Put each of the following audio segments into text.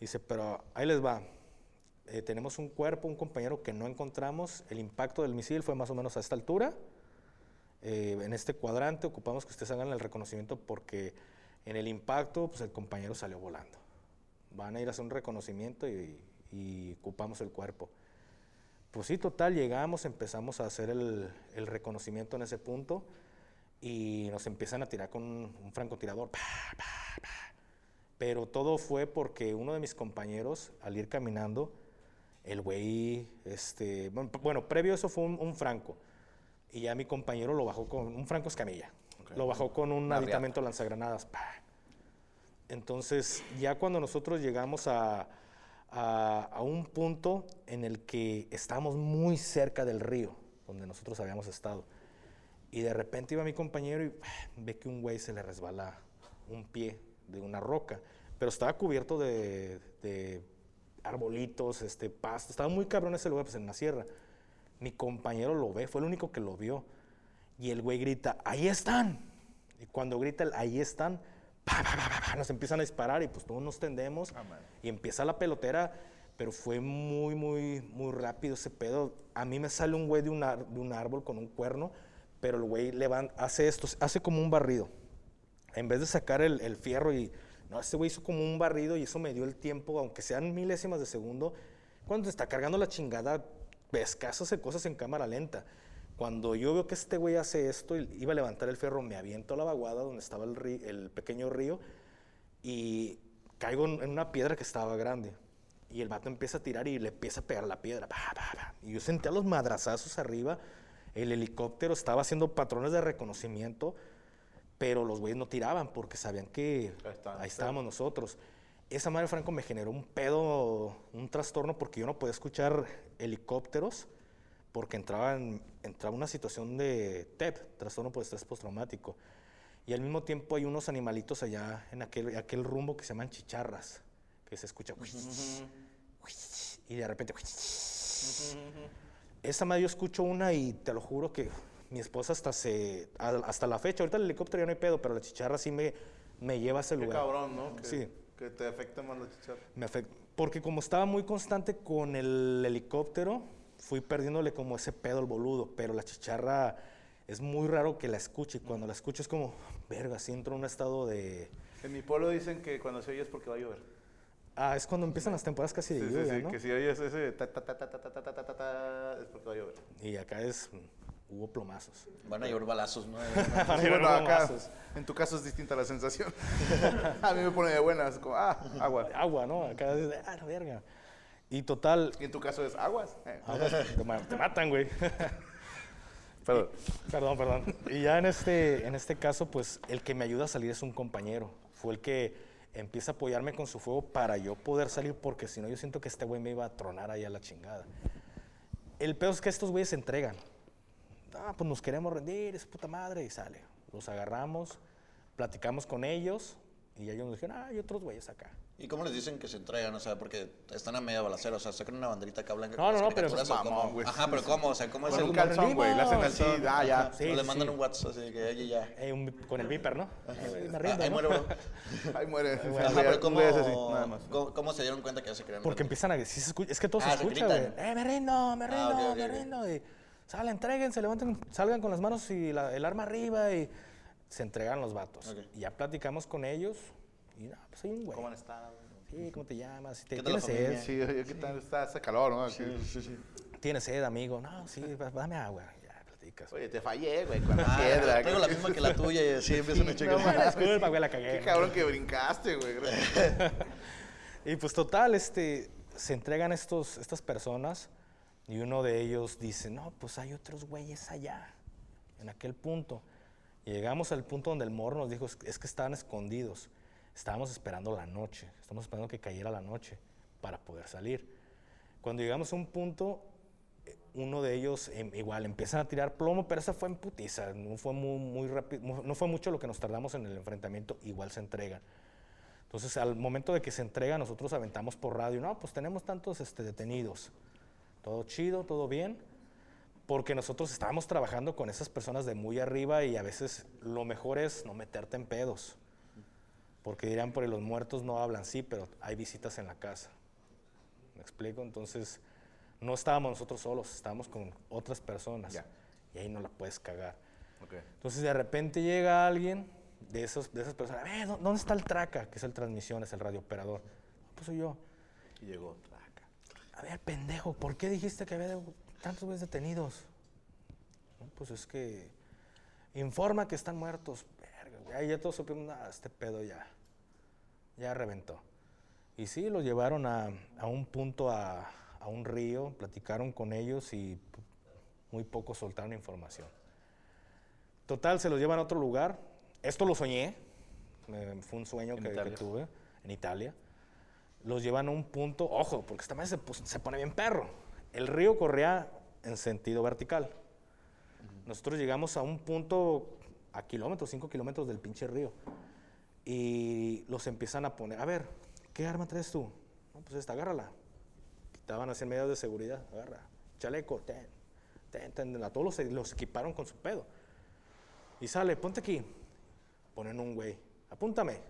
Dice, pero ahí les va. Eh, tenemos un cuerpo, un compañero que no encontramos. El impacto del misil fue más o menos a esta altura. Eh, en este cuadrante ocupamos que ustedes hagan el reconocimiento porque en el impacto pues el compañero salió volando. Van a ir a hacer un reconocimiento y, ocupamos el cuerpo. Pues sí, total, llegamos, empezamos a hacer el, reconocimiento en ese punto y nos empiezan a tirar con un, un francotirador. Pa, pa, pa. Pero todo fue porque uno de mis compañeros, al ir caminando, el güey, este, bueno, previo a eso fue un, un franco. Y ya mi compañero lo bajó con un franco escamilla. Lo bajó con un Una aditamento lanzagranadas. pa. Entonces, ya cuando nosotros llegamos a, a, a un punto en el que estábamos muy cerca del río, donde nosotros habíamos estado, y de repente iba mi compañero y ve que un güey se le resbala un pie de una roca, pero estaba cubierto de, de arbolitos, este, pasto, estaba muy cabrón ese lugar, pues en la sierra. Mi compañero lo ve, fue el único que lo vio, y el güey grita, ahí están, y cuando grita el ahí están, pa, pa, pa, pa, pa, nos empiezan a disparar y pues todos nos tendemos y empieza la pelotera, pero fue muy, muy, muy rápido ese pedo. A mí me sale un güey de un, ar- de un árbol con un cuerno, pero el güey levan- hace esto, hace como un barrido. En vez de sacar el, el fierro y... No, ese güey hizo como un barrido y eso me dio el tiempo, aunque sean milésimas de segundo, cuando te está cargando la chingada, pescazos de cosas en cámara lenta. Cuando yo veo que este güey hace esto, iba a levantar el fierro, me aviento a la vaguada donde estaba el, pequeño río y caigo en una piedra que estaba grande. Y el vato empieza a tirar y le empieza a pegar la piedra. pa, pa, pa. Y yo sentía los madrazazos arriba. El helicóptero estaba haciendo patrones de reconocimiento, pero los güeyes no tiraban porque sabían que Ahí ahí estábamos nosotros. Esa madre Franco me generó un pedo, un trastorno porque yo no podía escuchar helicópteros porque entraba en entraba una situación de TEP, trastorno por estrés postraumático. Y al mismo tiempo hay unos animalitos allá en aquel, aquel rumbo que se llaman chicharras, que se escucha y de repente esa madre yo escucho una y te lo juro que mi esposa hasta se hasta la fecha, ahorita el helicóptero ya no hay pedo, pero la chicharra sí me, me lleva a ese Qué lugar. cabrón, ¿no? Que, Sí. Que te afecta más la chicharra. Me afecta. Porque como estaba muy constante con el helicóptero, fui perdiéndole como ese pedo al boludo. Pero la chicharra es muy raro que la escuche. Y cuando la escucho es como, verga, sí entro en un estado de... En mi pueblo dicen que cuando se oye es porque va a llover. Ah, es cuando empiezan las temporadas casi de Sí, sí, lluvia, sí, ¿no? que si oyes ese ta ta ta ta ta ta ta ta ta ta es porque va a llover. Y acá es, mm, hubo plomazos. Van a llover balazos, ¿no? Van a Sí, llover bueno, acá, plomazos. en tu caso es distinta la sensación. a mí me pone de buenas, como, ah, agua. Agua, ¿no? Acá es, de, ah, la verga. Y total, Y en tu caso es aguas. Eh, aguas, te matan, güey. Perdón. Perdón, perdón. Y ya en este, en este caso, pues el que me ayuda a salir es un compañero. Fue el que empieza a apoyarme con su fuego para yo poder salir, porque si no, yo siento que este güey me iba a tronar ahí a la chingada. El peor es que estos güeyes se entregan. Ah, pues nos queremos rendir, es puta madre, y sale. Los agarramos, platicamos con ellos, y ellos nos dijeron, ah, hay otros güeyes acá. ¿Y cómo les dicen que se entregan? O sea, porque están a media balacera, o sea, sacan una banderita acá blanca. No, con no, no, pero es güey. Ajá, pero ¿cómo? O sea, ¿cómo es el calzón, güey. Le hacen así, Sí, ah, ya. sí, o le mandan sí. un WhatsApp así que oye, ya. Eh, un- con el viper, ¿no? Eh, me Ah, rindo, ahí ¿no? muere, bro. Ahí muere. Ajá, pero güey- ¿cómo, un güey ese sí, nada más. ¿cómo, cómo se dieron cuenta que ya se crean? Porque empiezan a sí se escucha, es que todo Ah, se escucha, güey. Eh, me rindo, me Ah, rindo, me rindo. Y salen, entréguense, levanten, salgan con las manos y la- el arma arriba y se entregan los vatos. Ok. Y ya platicamos con ellos y no, pues hay un güey. ¿Cómo han estado? Sí, ¿cómo te llamas? ¿Te, ¿Qué tal la ¿Tienes familia? sed? Sí, oye, ¿qué tal? Está, hace calor, ¿no? Aquí. ¿Tienes sed, amigo? No, sí, dame agua. Ya, platicas. Oye, te fallé, güey, con la Ah, piedra. traigo la misma que la tuya y así empiezan a checar. no. Disculpa, güey, la cagué. Qué cabrón que brincaste, güey. Y pues total, este, se entregan estos, estas personas y uno de ellos dice, no, pues hay otros güeyes allá, en aquel punto. Llegamos al punto donde el morro nos dijo, "Es- que estaban escondidos. Estábamos esperando la noche, estamos esperando que cayera la noche para poder salir. Cuando llegamos a un punto, eh, uno de ellos em, igual empiezan a tirar plomo, pero esa fue en putiza, no fue muy, rápido, no fue mucho lo que nos tardamos en el enfrentamiento, igual se entregan. Entonces, al momento de que se entrega, nosotros aventamos por radio, no, pues tenemos tantos este, detenidos. Todo chido, todo bien, porque nosotros estábamos trabajando con esas personas de muy arriba y a veces lo mejor es no meterte en pedos. Porque dirán, por los muertos no hablan, sí, pero hay visitas en la casa. ¿Me explico? Entonces, no estábamos nosotros solos, estábamos con otras personas. Ya. Y ahí no la puedes cagar. Ok. Entonces de repente llega alguien de, esos, de esas personas, a ver, ¿dó- ¿dónde está el traca? Que es el transmisión, es el radiooperador. "No, Pues soy yo. Y llegó. A ver, pendejo, ¿por qué dijiste que había tantos güeyes detenidos? "No, pues es que informa que están muertos. Verga, güey. Ahí ya todos supimos, "Nah, este pedo ya, ya reventó. Y sí, los llevaron a, a un punto, a, a un río, platicaron con ellos y muy poco soltaron información. Total, se los llevan a otro lugar. Esto lo soñé, fue un sueño ¿En que, que tuve en Italia. Los llevan a un punto, ojo, porque esta madre se, pus- se pone bien perro. El río corría en sentido vertical. Nosotros llegamos a un punto a kilómetros, 5 kilómetros del pinche río. Y los empiezan a poner, a ver, ¿qué arma traes tú? No, pues esta, agárrala. Quitaban así medidas de seguridad, agarra. Chaleco, ten, ten, ten. A todos los, los equiparon con su pedo. Y sale, ponte aquí. Ponen un güey, apúntame.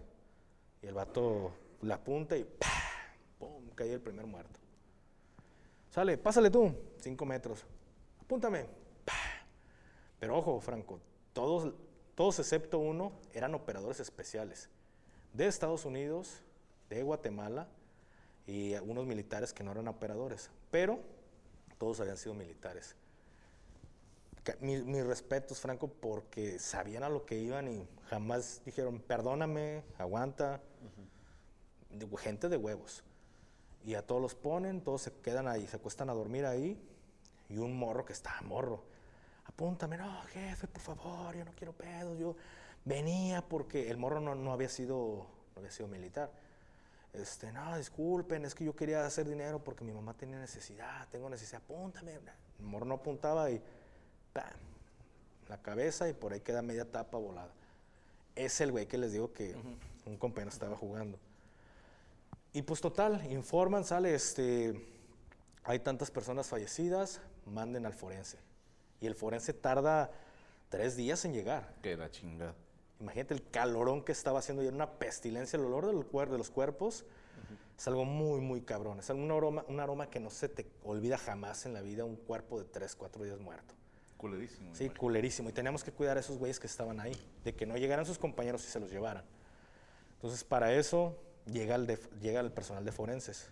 Y el vato la apunta y ¡pah! Cae el primer muerto. Sale, pásale tú, cinco metros. Apúntame. Pero ojo, Franco, todos, todos excepto uno eran operadores especiales de Estados Unidos, de Guatemala y algunos militares que no eran operadores, pero todos habían sido militares. Mis respetos, Franco, porque sabían a lo que iban y jamás dijeron, perdóname, aguanta. Gente de huevos. Y a todos los ponen, todos se quedan ahí, se acuestan a dormir ahí. Y un morro que está morro. Apúntame, no, jefe, por favor, yo no quiero pedos. Yo venía porque el morro no, no había sido, no había sido militar. Este, no, disculpen, es que yo quería hacer dinero porque mi mamá tenía necesidad, tengo necesidad, apúntame. El morro no apuntaba y ¡pam! La cabeza y por ahí queda media tapa volada. Es el güey que les digo que un compañero estaba jugando. Y pues total, informan, sale, este, hay tantas personas fallecidas, manden al forense. Y el forense tarda tres días en llegar. Que la chingada. Imagínate el calorón que estaba haciendo y era una pestilencia, el olor del cuer- de los cuerpos. Es algo muy, muy cabrón. Es un aroma, un aroma que no se te olvida jamás en la vida, un cuerpo de tres, cuatro días muerto. Culerísimo. Sí, culerísimo. Y teníamos que cuidar a esos güeyes que estaban ahí, de que no llegaran sus compañeros y se los llevaran. Entonces, para eso llega el, de- llega el personal de forenses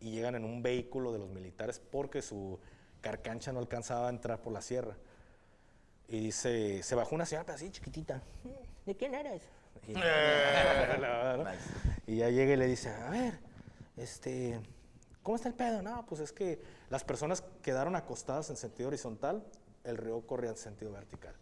y llegan en un vehículo de los militares porque su carcancha no alcanzaba a entrar por la sierra. Y dice, se bajó una señora, así chiquitita. ¿De quién eres? Y, y ya llega y le dice, a ver, este, ¿cómo está el pedo? No, pues es que las personas quedaron acostadas en sentido horizontal, el río corría en sentido vertical.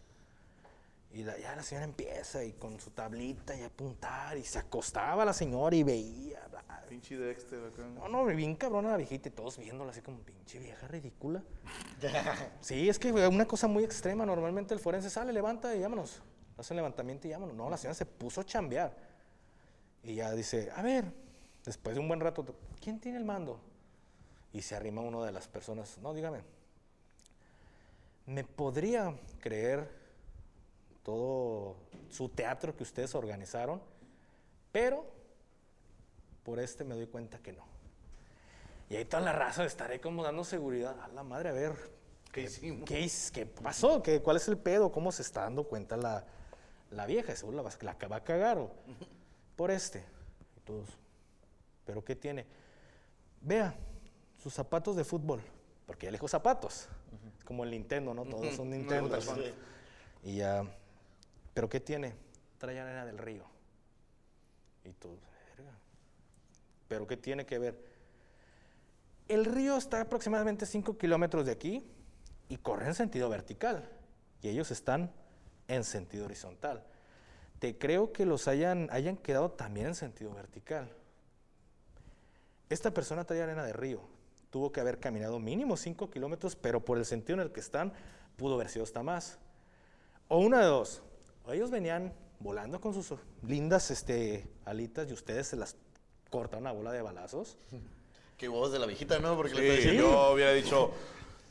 Y la- ya la señora empieza y con su tablita y apuntar y se acostaba la señora y veía. bla. Pinche Dexter acá. No, no, bien cabrona la viejita y todos viéndola así como pinche vieja ridícula. sí, es que una cosa muy extrema. Normalmente el forense sale, levanta y vámonos. Hace el levantamiento y vámonos. No, la señora se puso a chambear. Y ya dice, a ver, después de un buen rato, ¿quién tiene el mando? Y se arrima uno de las personas, no, dígame, ¿me podría creer todo su teatro que ustedes organizaron? Pero por este me doy cuenta que no. Y ahí toda la raza estaré como dando seguridad. A la madre, a ver, ¿Qué hicimos? ¿Qué, pasó? ¿Qué, ¿Cuál es el pedo? ¿Cómo se está dando cuenta la, la vieja? Seguro la, la va a cagar. o- Por este. Y todos. ¿Pero qué tiene? Vea, sus zapatos de fútbol. Porque ya le dijo zapatos. Como el Nintendo, ¿no? Todos son Nintendo. Y ya. ¿Pero qué tiene? Trae arena del río. Y verga. ¿Pero qué tiene que ver? El río está aproximadamente 5 kilómetros de aquí y corre en sentido vertical. Y ellos están en sentido horizontal. Te creo que los hayan, hayan quedado también en sentido vertical. Esta persona trae arena de río. Tuvo que haber caminado mínimo 5 kilómetros, pero por el sentido en el que están, pudo haber sido hasta más. O una de dos. Ellos venían volando con sus lindas este, alitas y ustedes se las cortaron a bola de balazos. Qué huevos de la viejita, ¿no? Porque le Sí, está diciendo, yo hubiera dicho,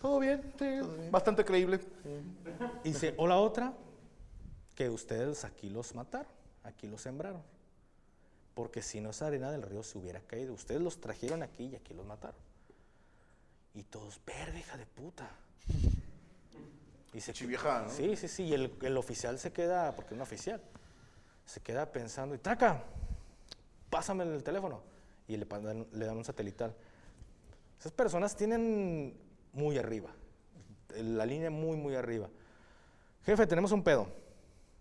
todo bien, sí, bastante creíble. Y dice, o la otra, que ustedes aquí los mataron, aquí los sembraron. Porque si no esa arena del río se hubiera caído, ustedes los trajeron aquí y aquí los mataron. Y todos, verga, hija de puta. Y se Pinche vieja, ¿no? Sí, sí, sí. Y el, el oficial se queda, porque es un oficial, se queda pensando, y traca, pásame el teléfono. Y le, le dan un satelital. Esas personas tienen muy arriba, la línea muy, muy arriba. Jefe, tenemos un pedo.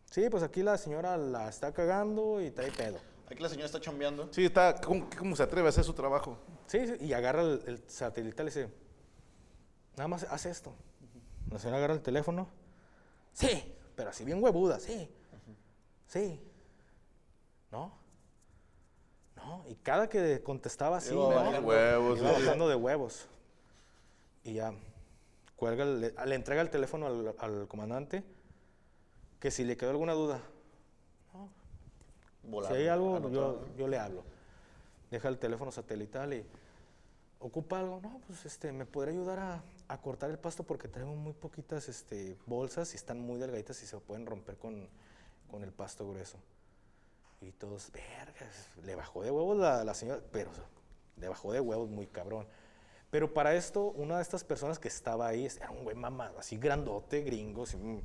Sí, pues aquí la señora la está cagando y trae pedo. aquí la señora está chambeando. Sí, está, ¿cómo, cómo se atreve a hacer su trabajo? Sí, sí, y agarra el, el satelital y dice, nada más hace esto. La señora agarra el teléfono. Sí, pero así bien huevuda, sí. Sí. ¿No? No, y cada que contestaba así, Iba ¿no? bajando. Huevos, Iba bajando de huevos. Y ya, cuelga, el- le, le entrega el teléfono al, al comandante, que si le quedó alguna duda, Volando, si hay algo, yo, ¿no? yo le hablo. Deja el teléfono satelital y ocupa algo. No, pues este, me podría ayudar a, a cortar el pasto porque traigo muy poquitas este, bolsas y están muy delgaditas y se pueden romper con, con el pasto grueso. Y todos, vergas, le bajó de huevos la, la señora, pero le bajó de huevos muy cabrón. Pero para esto, una de estas personas que estaba ahí era un güey mamado, así grandote, gringo, así, mm,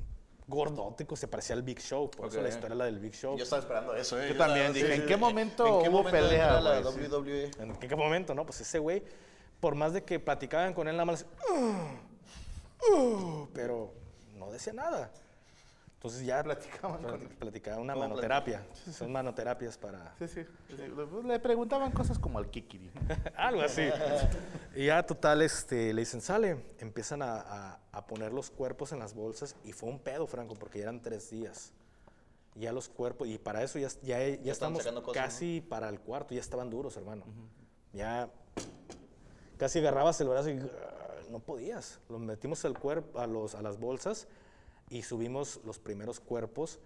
gordote, que se parecía al Big Show. Por eso la historia es la del Big Show. Yo estaba esperando eso, ¿eh? Yo estaba- también dije, ¿en qué momento ¿en qué hubo momento pelea, la? Sí. WWE? ¿En qué momento, no? Pues ese güey, por más de que platicaban con él, nada más, "Uh, uh", pero no decía nada. Entonces ya Platicaban con él. platicaba una ¿Cómo manoterapia. Son manoterapias para Sí, sí. sí, Le, preguntaban cosas como al Kikiri. algo así. y ya total, este, le dicen, sale. Empiezan a, a- a poner los cuerpos en las bolsas y fue un pedo, Franco, porque ya eran tres días. Ya los cuerpos, y para eso ya, ya, ya, estaban estamos cosas, casi para el cuarto, ya estaban duros, hermano. Ya casi agarrabas el brazo y ah, no podías. Los metimos al cuerpo, a, los, a las bolsas y subimos los primeros cuerpos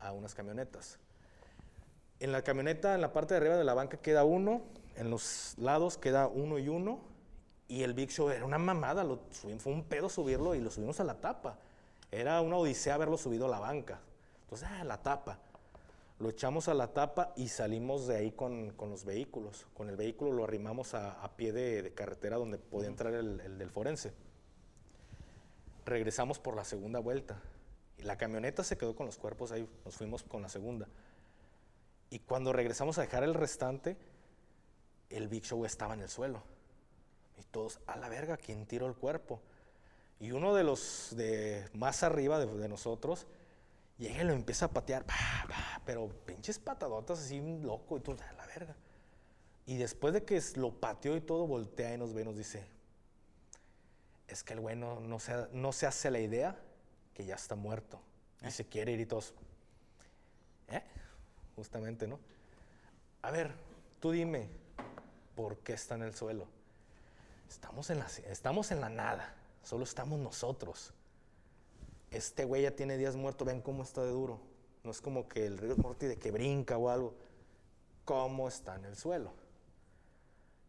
a unas camionetas. En la camioneta, en la parte de arriba de la banca queda uno, en los lados queda uno y uno, y el Big Show era una mamada, lo subimos, fue un pedo subirlo y lo subimos a la tapa. Era una odisea haberlo subido a la banca. Entonces, ah, la tapa. Lo echamos a la tapa y salimos de ahí con, con los vehículos. Con el vehículo lo arrimamos a, a pie de, de carretera donde podía entrar el, el del forense. Regresamos por la segunda vuelta. Y la camioneta se quedó con los cuerpos ahí, nos fuimos con la segunda. Y cuando regresamos a dejar el restante, el Big Show estaba en el suelo. Y todos, a la verga, ¿quién tiró el cuerpo? Y uno de los de más arriba de, de nosotros llega y lo empieza a patear, pa, pa, pero pinches patadotas así, un loco, y tú, a la verga. Y después de que lo pateó y todo, voltea y nos ve y nos dice, es que el güey no, no se, no se hace la idea que ya está muerto y se quiere ir y todos, ¿eh? Justamente, ¿no? A ver, tú dime, ¿por qué está en el suelo? Estamos en la, estamos en la nada, solo estamos nosotros. Este güey ya tiene días muerto, ven cómo está de duro. No es como que el río Morty de que brinca o algo. ¿Cómo está en el suelo?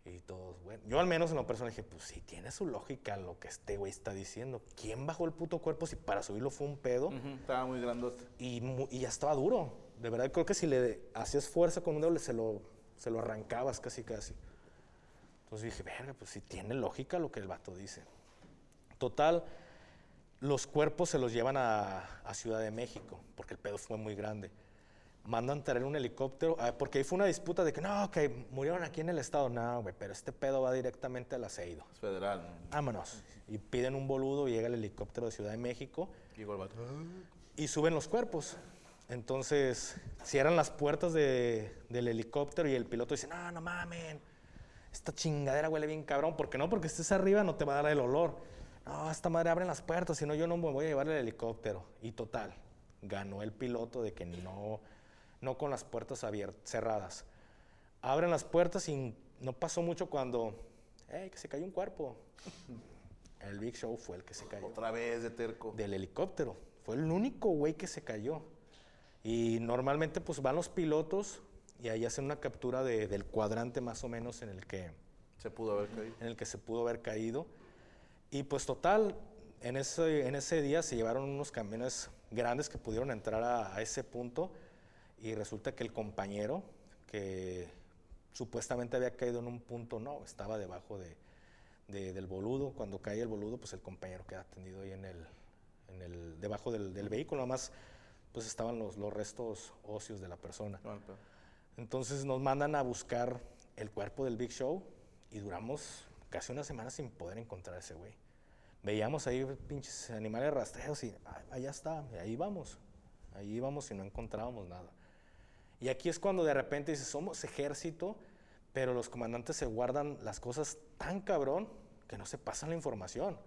Y todos, bueno, yo al menos en lo personal dije, pues sí, tiene su lógica lo que este güey está diciendo. ¿Quién bajó el puto cuerpo si para subirlo fue un pedo? Ujú, Estaba muy grandote. y, y ya estaba duro. De verdad, creo que si le hacías fuerza con un dedo, se lo, se lo arrancabas casi, casi. Entonces dije, verga, pues sí tiene lógica lo que el vato dice. Total, los cuerpos se los llevan a, a Ciudad de México, porque el pedo fue muy grande. Mandan traer un helicóptero, ah, porque ahí fue una disputa de que no, que murieron aquí en el estado. No, güey, pero este pedo va directamente al aceido. Es federal. ¿no? Vámonos. Y piden un boludo, y llega el helicóptero de Ciudad de México vato. y suben los cuerpos. Entonces, cierran las puertas de- del helicóptero y el piloto dice, no, no mamen, esta chingadera huele bien cabrón, porque no, porque estés arriba no te va a dar el olor. No, esta madre abren las puertas, si no yo no me voy a llevar el helicóptero. Y total, ganó el piloto de que no, no con las puertas abiertas, cerradas. Abren las puertas y no pasó mucho cuando, hey, que se cayó un cuerpo. El Big Show fue el que se cayó Otra vez de terco. del helicóptero. Fue el único güey que se cayó. Y normalmente pues van los pilotos y ahí hacen una captura de- del cuadrante más o menos en el, que, Se pudo haber caído. en el que se pudo haber caído. Y pues total, en ese, en ese día se llevaron unos camiones grandes que pudieron entrar a, a ese punto y resulta que el compañero que supuestamente había caído en un punto, no, estaba debajo de, de- del boludo. Cuando cae el boludo, pues el compañero queda tendido ahí en el, en el, debajo del, del vehículo, nada más pues estaban los, los restos óseos de la persona. Pedo. Entonces nos mandan a buscar el cuerpo del Big Show y duramos casi una semana sin poder encontrar ese güey. Veíamos ahí pinches animales rastreados y "Ah, allá está, y ahí vamos. Ahí íbamos y no encontrábamos nada. Y aquí es cuando de repente dices, somos ejército, pero los comandantes se guardan las cosas tan cabrón que no se pasan la información.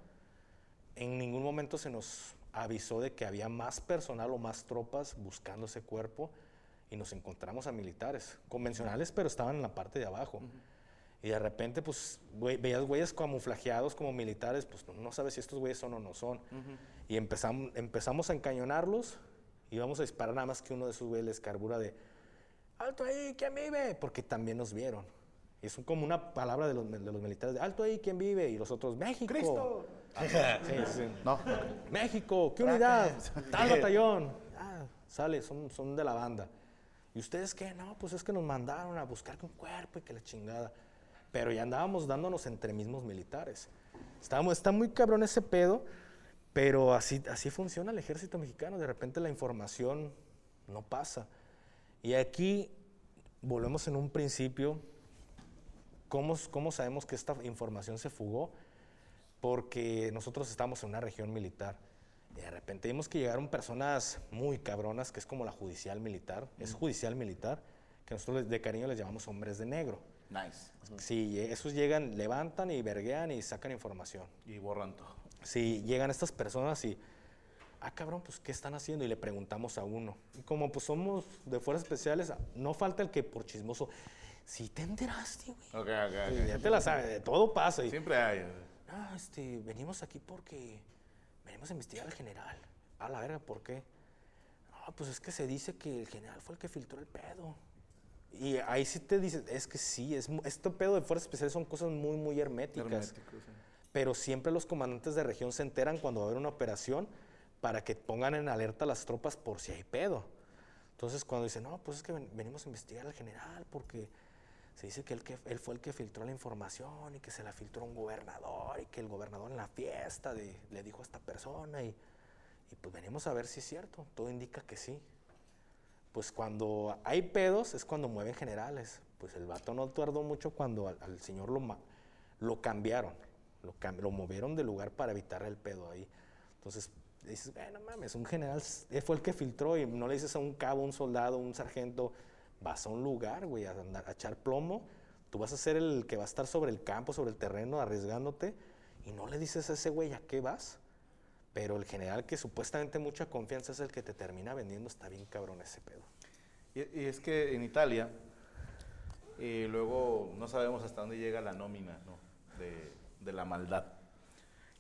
En ningún momento se nos avisó de que había más personal o más tropas buscando ese cuerpo y nos encontramos a militares, convencionales, pero estaban en la parte de abajo. Y de repente, pues, güey- veías güeyes camuflajeados como militares, pues no, no sabes si estos güeyes son o no son. Y empezamos, empezamos a encañonarlos y vamos a disparar nada más que uno de esos güeyes les carbura de, alto ahí, ¿quién vive? Porque también nos vieron. Y es como una palabra de los, de los militares, de, alto ahí, ¿quién vive? Y los otros, México. ¡Cristo! Sí, sí. No. México, ¿qué unidad? Tal batallón. Ah, sale, son, son de la banda. ¿Y ustedes qué? No, pues es que nos mandaron a buscar un cuerpo y que la chingada. Pero ya andábamos dándonos entre mismos militares. Estábamos, está muy cabrón ese pedo, pero así, así funciona el ejército mexicano. De repente la información no pasa. Y aquí volvemos en un principio. ¿Cómo, cómo sabemos que esta información se fugó? porque nosotros estamos en una región militar. Y de repente vimos que llegaron personas muy cabronas, que es como la judicial militar, es judicial militar, que nosotros de cariño les llamamos hombres de negro. Nice. Sí, esos llegan, levantan y verguean y sacan información. Y borran todo. Si llegan estas personas y, ah, cabrón, pues, ¿qué están haciendo? Y le preguntamos a uno. Y como pues somos de fuerzas especiales, no falta el que por chismoso, si te enteraste, güey. Ok, ok, Sí, ok. Ya te la sabes, de todo pasa. Y, Siempre hay. Ah, este, venimos aquí porque venimos a investigar al general. A la verga, ¿por qué? Ah, pues es que se dice que el general fue el que filtró el pedo. Y ahí sí te dice, es que sí, es, este pedo de fuerzas especiales son cosas muy, muy herméticas. Sí. Pero siempre los comandantes de región se enteran cuando va a haber una operación para que pongan en alerta a las tropas por si hay pedo. Entonces cuando dicen, no, pues es que ven- venimos a investigar al general porque se dice que él, que él fue el que filtró la información y que se la filtró un gobernador y que el gobernador en la fiesta de- le dijo a esta persona y, y pues venimos a ver si es cierto. Todo indica que sí. Pues cuando hay pedos es cuando mueven generales. Pues el vato no tardó mucho cuando al, señor lo, lo cambiaron. Lo, lo movieron de lugar para evitar el pedo ahí. Entonces dices, "Eh, no mames, un general eh, fue el que filtró y no le dices a un cabo, un soldado, un sargento, vas a un lugar, güey, a, andar- a echar plomo. Tú vas a ser el que va a estar sobre el campo, sobre el terreno, arriesgándote y no le dices a ese güey a qué vas. Pero el general que supuestamente mucha confianza es el que te termina vendiendo, está bien cabrón ese pedo. Y, y es que en Italia, eh, luego no sabemos hasta dónde llega la nómina ¿no? de, de la maldad.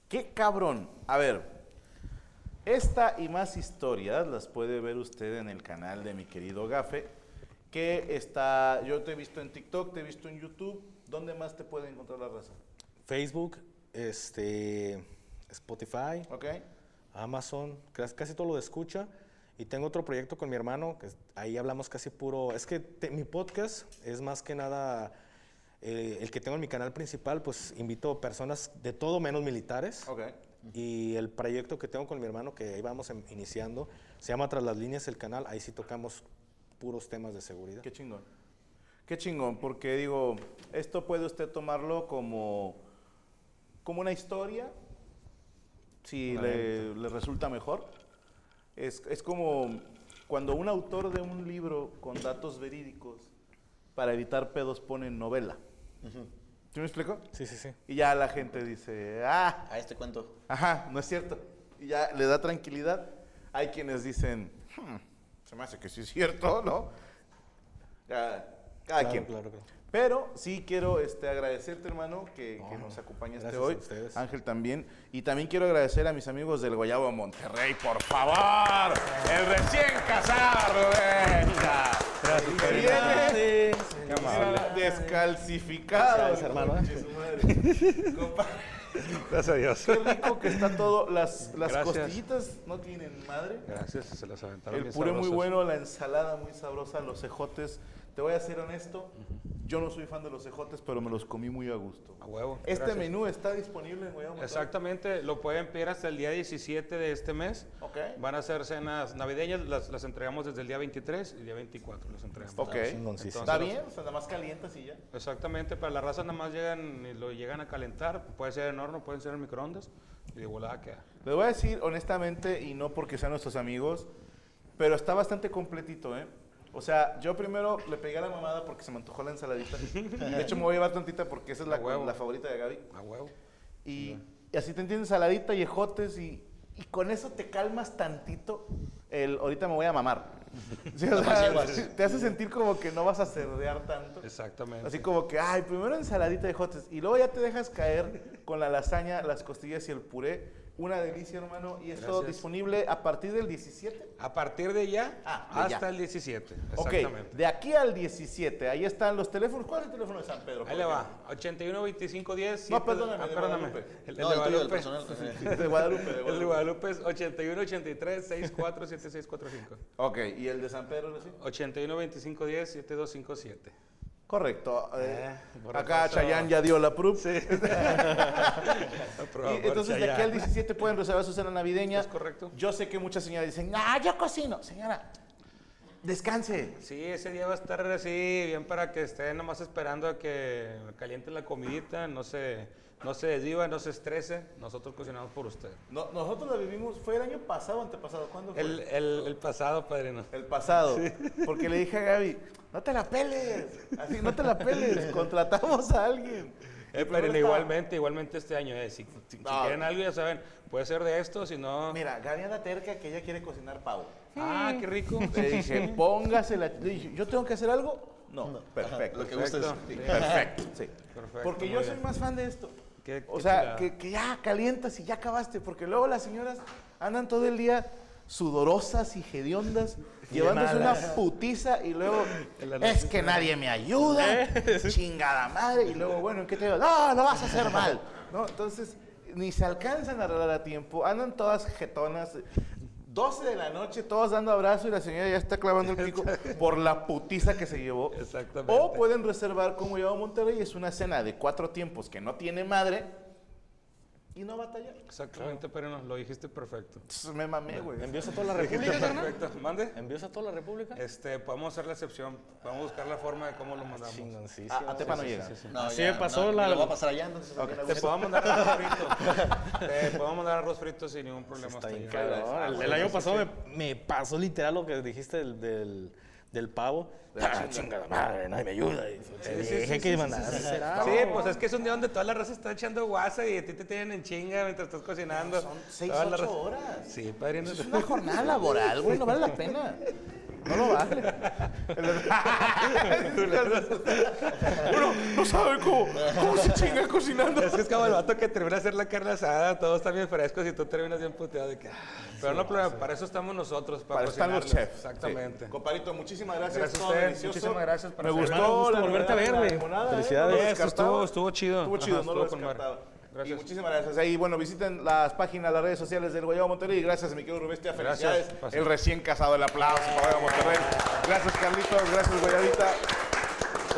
¡Qué cabrón! A ver, esta y más historias las puede ver usted en el canal de mi querido Gafe, que está, yo te he visto en TikTok, te he visto en YouTube, ¿Dónde más te puede encontrar la raza? Facebook, este, Spotify. Amazon, casi, todo lo de escucha. Y tengo otro proyecto con mi hermano, que ahí hablamos casi puro... Es que te- mi podcast es más que nada eh, el que tengo en mi canal principal, pues invito personas de todo menos militares. Ok. Y el proyecto que tengo con mi hermano, que ahí vamos em- iniciando, se llama Tras las líneas el canal. Ahí sí tocamos puros temas de seguridad. Qué chingón. Qué chingón, porque digo, esto puede usted tomarlo como, como una historia, si le, le resulta mejor. Es, es como cuando un autor de un libro con datos verídicos, para evitar pedos, pone novela. ¿Sí me explico? Sí, sí, sí. Y ya la gente dice, ah, A este cuento. Ajá, no es cierto. Y ya le da tranquilidad. Hay quienes dicen, "Hmm, se me hace que sí es cierto, ¿no? Ya, cada Claro, quien. claro, claro. Pero sí quiero este, agradecerte, hermano, que, que nos acompañaste gracias a hoy. ustedes. Ángel también. Y también quiero agradecer a mis amigos del Guayabo Monterrey, por favor. El recién casado, Rubén. Gracias, descalcificado. Gracias, hermano. Gracias a Dios. Qué rico que está todo. Las, las costillitas no tienen madre. Gracias, se las aventaron El puré muy bueno, la ensalada muy sabrosa, los ejotes. Te voy a ser honesto, yo no soy fan de los ejotes, pero me los comí muy a gusto. A huevo. Este gracias. menú está disponible en Monterrey? Exactamente, lo pueden pedir hasta el día 17 de este mes. Ok. Van a ser cenas navideñas, las, las entregamos desde el día 23 y el día 24 las entregamos. Ok. Chingoncísimo. ¿Está bien? O sea, nada más calientas y ya. Exactamente, para la raza nada más llegan y lo llegan a calentar, puede ser en horno, pueden ser en microondas y de volada queda. Les voy a decir honestamente, y no porque sean nuestros amigos, pero está bastante completito, ¿eh? O sea, yo primero le pegué a la mamada porque se me antojó la ensaladita. De hecho, me voy a llevar tantita porque esa es la, la favorita de Gaby. A huevo. Y, y así te entiendes ensaladita y ejotes y, y con eso te calmas tantito el ahorita me voy a mamar. Sí, o sea, te hace sentir como que no vas a cerdear tanto. Exactamente. Así como que, ay, primero ensaladita de ejotes y luego ya te dejas caer con la lasaña, las costillas y el puré. Una delicia, hermano. Y esto Gracias. disponible a partir del 17. A partir de ya Ah, de hasta ya. el 17. Ok, Exactamente. de aquí al 17, ahí están los teléfonos. ¿Cuál es el teléfono de San Pedro? Ahí le va. 81 25 10. No, perdóname, Ah, de perdóname. Guadalupe. El, No, el del Guadalupe. personal. De Guadalupe, de El de Guadalupe. Es 81 83 64 7645. Ok, ¿y el de San Pedro, sí? 81 25 10 7257. Correcto. eh, por acá Chayanne ya dio la proof. Y por entonces de aquí al 17 pueden reservar su cena navideña. Es correcto. Yo sé que muchas señoras dicen, ah, yo cocino. Señora, descanse. Sí, ese día va a estar así, bien para que estén nomás esperando a que calienten la comidita, no se, no se desviva, no se estrese. Nosotros cocinamos por usted. No- nosotros la vivimos, fue el año pasado o antepasado. ¿Cuándo fue? El, el, el pasado, padrino. El pasado. Porque le dije a Gaby, no te la peles. Así, no te la peles. Contratamos a alguien. Eh, igualmente, igualmente este año. eh, si, si- si No. quieren algo, ya saben, puede ser de esto, si no... Mira, Gaby anda terca que ella quiere cocinar pavo. Ah, qué rico. Le dije, póngase la... Le dije, ¿yo tengo que hacer algo? No, perfecto. Lo que. Perfecto. Sí. Perfecto, sí. Perfecto, Porque yo bien. soy más fan de esto. Qué- o qué sea, que, que ya calientas y ya acabaste. Porque luego las señoras andan todo el día sudorosas y hediondas, llevándose una putiza y luego es que nadie me ayuda, chingada madre. Y luego, bueno, ¿en qué te digo? No, lo vas a hacer mal. ¿No? Entonces, ni se alcanzan a arreglar a tiempo, andan todas jetonas. 12 de la noche, todos dando abrazo y la señora ya está clavando el pico por la putiza que se llevó. Exactamente. O pueden reservar como lleva Monterrey, es una cena de cuatro tiempos que no tiene madre y no batallar. Exactamente, pero no, lo dijiste perfecto. Me mamé, güey. ¿Envíos a toda la República, perfecto. ¿Mande? ¿Envíos a toda la República? Este, podemos hacer la excepción. Podemos buscar la forma de cómo lo mandamos. Chingoncísimo. A, a Tepa no llega. No, Así ya, me pasó no, la- Lo voy a pasar allá, entonces. a me Te puedo mandar arroz frito. Te puedo mandar arroz frito sin ningún problema. Está hasta bien allá. cabrón. El, el año pasado me, me pasó literal lo que dijiste del, del, del pavo. Ah, chingada madre, nadie me ayuda. Y sí, dije sí, que sí, mandar a. Sí, pues es que es un día donde toda la raza está echando guasa y a ti te tienen en chinga mientras estás cocinando. Son seis, ocho horas. Sí, padrino. Es una jornada laboral, güey, no vale la pena. No lo vale. Uno no sabe cómo, cómo se chinga cocinando. Es que es como el vato que termina de hacer la carne asada, todos están bien frescos y tú terminas bien puteado de que... ah, Pero no, problema, para eso estamos nosotros, para, Para están los chefs. Exactamente. Sí. Comparito, muchísimas gracias. Gracias a todo usted, delicioso. muchísimas gracias por Me gustó, volverte a ver, güey. ¿eh? Felicidades. Estuvo, estuvo chido. Estuvo chido, Ajá, no lo con. Gracias. Y muchísimas gracias. Ahí, bueno, visiten las páginas, las redes sociales del Guayabo Monterrey. Gracias, mi querido Rubestia. Felicidades. Gracias. El recién casado, el aplauso para Guayabo Monterrey. Gracias, Carlitos. Gracias, Guayabita.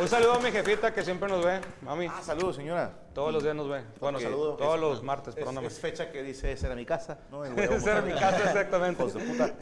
Un saludo a mi jefita que siempre nos ve, mami. Ah, saludos, señora. Todos los días nos ve. Bueno, Ok. saludo. Todos Es- los martes, Es, perdóname. es fecha que dice, esa era mi casa, ¿no? El Esa era mi casa, exactamente. Hijos de puta.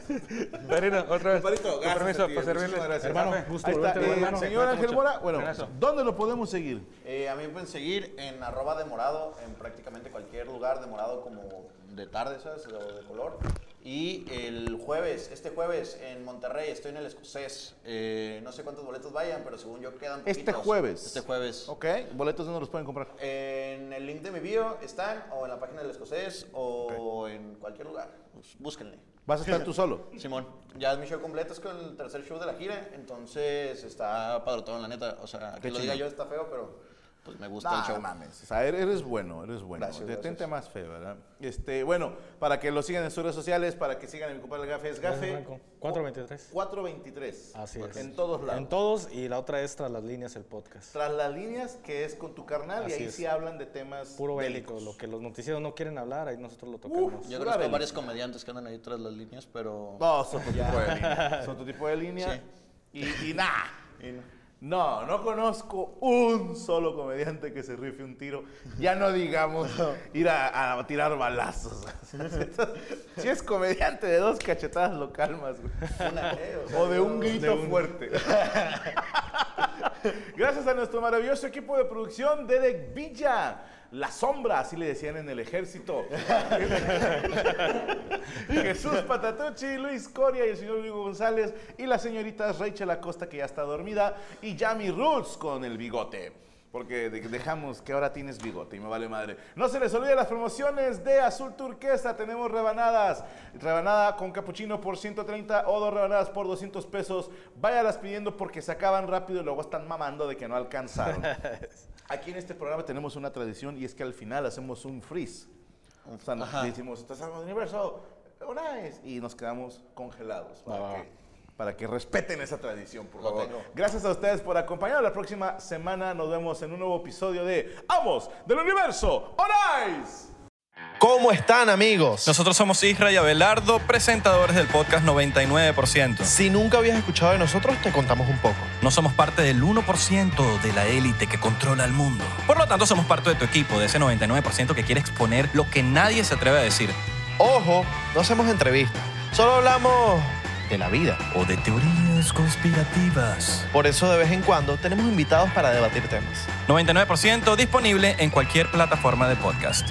Darina, otra vez. Con gracias permiso, para muchísimas gracias. Hermano, gusto Ahí está, eh, hermano. señor Ángel. Mora. Bueno, Con. ¿dónde lo podemos seguir? Eh, a mí me pueden seguir en arroba de morado, en prácticamente cualquier lugar de morado como de tarde, ¿sabes? O de color. Y el jueves, este jueves en Monterrey, estoy en el Escocés. Eh, no sé cuántos boletos vayan, pero según yo quedan Este poquitos. jueves. Este jueves. Ok, boletos dónde los pueden comprar. En el link de mi bio están, o en la página del Escocés, o en cualquier lugar. Pues, búsquenle. ¿Vas a estar tú solo? Simón, ya es mi show completo, es con el tercer show de la gira, entonces está padrotón, la neta. O sea, que lo diga yo está feo, pero pues me gusta el show. mames. O sea, eres- bueno, eres bueno. Gracias, Detente gracias. más feo, ¿verdad? Este, bueno, para que lo sigan en sus redes sociales, para que sigan a mi compadre Gafe, es Gafe. Blanco. 423. 423. Así es. En todos lados. En todos y la otra es tras las líneas el podcast. Tras las líneas, que es con tu carnal, y ahí es. sí hablan de temas Puro bélico, bélicos. lo que los noticieros no quieren hablar, ahí nosotros lo tocamos. Yo Pura conozco bélica. varios comediantes que andan ahí tras las líneas, pero... No, son tu tipo de línea. Son tu tipo de línea. Sí. Y, y nada. No, no conozco un solo comediante que se rife un tiro. Ya no digamos ir a, a tirar balazos. si es comediante de dos cachetadas, lo calmas, güey. O de un grito fuerte. Gracias a nuestro maravilloso equipo de producción, Derek Villa. La sombra, así le decían en el ejército. Jesús Patatucci, Luis Coria y el señor Luis González y la señorita Rachel Acosta que ya está dormida y Yami Roots con el bigote. Porque de- dejamos que ahora tienes bigote y me vale madre. No se les olvide las promociones de Azul Turquesa. Tenemos rebanadas. Rebanada con capuchino por 130 o dos rebanadas por 200 pesos. Váyalas pidiendo porque se acaban rápido y luego están mamando de que no alcanzaron. Aquí en este programa tenemos una tradición y es que al final hacemos un freeze. O sea, nos decimos, estás al universo, una vez, y nos quedamos congelados para, que. Para que respeten esa tradición, por favor. Gracias a ustedes por acompañarnos. La próxima semana nos vemos en un nuevo episodio de Amos del Universo On Ice. ¿Cómo están amigos? Nosotros somos Isra y Abelardo, presentadores del podcast 99%. Si nunca habías escuchado de nosotros, te contamos un poco. No somos parte del 1% de la élite que controla el mundo. Por lo tanto, somos parte de tu equipo, de ese 99% que quiere exponer lo que nadie se atreve a decir. Ojo, no hacemos entrevistas, solo hablamos de la vida. O de teorías conspirativas. Por eso de vez en cuando tenemos invitados para debatir temas. 99% disponible en cualquier plataforma de podcast.